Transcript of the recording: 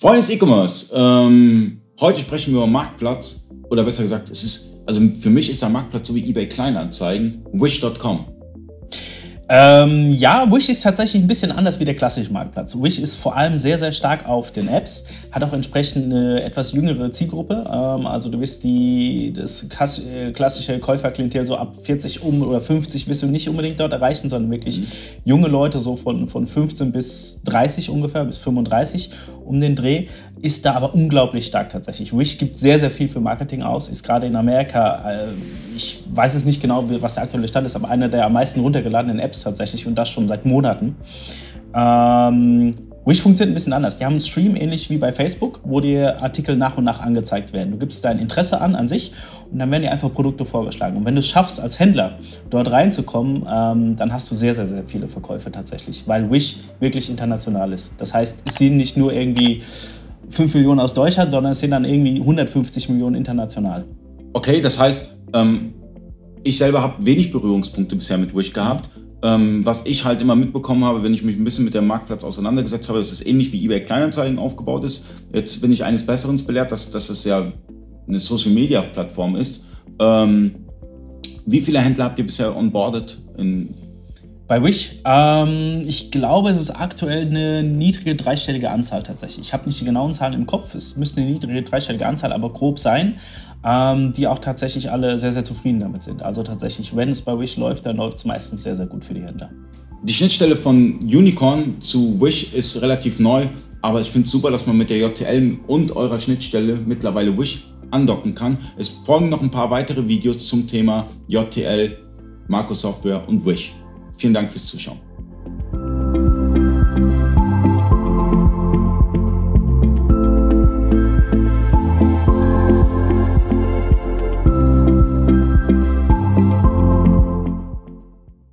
Freunde des E-Commerce, ähm, heute sprechen wir über Marktplatz oder besser gesagt, es ist, also für mich ist der Marktplatz so wie eBay Kleinanzeigen, wish.com. Ähm, ja, Wish ist tatsächlich ein bisschen anders wie der klassische Marktplatz. Wish ist vor allem sehr, sehr stark auf den Apps, hat auch entsprechend eine etwas jüngere Zielgruppe. Ähm, also du wirst die, das äh, klassische Käuferklientel so ab 40 um oder 50 wirst du nicht unbedingt dort erreichen, sondern wirklich mhm. junge Leute so von, von 15 bis 30 ungefähr, bis 35 um den Dreh, ist da aber unglaublich stark tatsächlich. Wish gibt sehr, sehr viel für Marketing aus, ist gerade in Amerika, äh, ich weiß es nicht genau, was der aktuelle Stand ist, aber einer der am meisten runtergeladenen Apps tatsächlich und das schon seit Monaten. Ähm, Wish funktioniert ein bisschen anders. Die haben einen Stream ähnlich wie bei Facebook, wo dir Artikel nach und nach angezeigt werden. Du gibst dein Interesse an an sich und dann werden dir einfach Produkte vorgeschlagen. Und wenn du es schaffst, als Händler dort reinzukommen, ähm, dann hast du sehr, sehr, sehr viele Verkäufe tatsächlich, weil Wish wirklich international ist. Das heißt, es sind nicht nur irgendwie 5 Millionen aus Deutschland, sondern es sind dann irgendwie 150 Millionen international. Okay, das heißt, ähm, ich selber habe wenig Berührungspunkte bisher mit Wish gehabt. Ähm, was ich halt immer mitbekommen habe, wenn ich mich ein bisschen mit dem Marktplatz auseinandergesetzt habe, dass es ähnlich wie eBay Kleinanzeigen aufgebaut ist. Jetzt bin ich eines Besseren belehrt, dass, dass es ja eine Social Media Plattform ist. Ähm, wie viele Händler habt ihr bisher onboardet in bei Wish? Ähm, ich glaube, es ist aktuell eine niedrige dreistellige Anzahl tatsächlich. Ich habe nicht die genauen Zahlen im Kopf. Es müsste eine niedrige dreistellige Anzahl, aber grob sein, ähm, die auch tatsächlich alle sehr, sehr zufrieden damit sind. Also tatsächlich, wenn es bei Wish läuft, dann läuft es meistens sehr, sehr gut für die Händler. Die Schnittstelle von Unicorn zu Wish ist relativ neu, aber ich finde es super, dass man mit der JTL und eurer Schnittstelle mittlerweile Wish andocken kann. Es folgen noch ein paar weitere Videos zum Thema JTL, Marco Software und Wish. Vielen Dank fürs Zuschauen.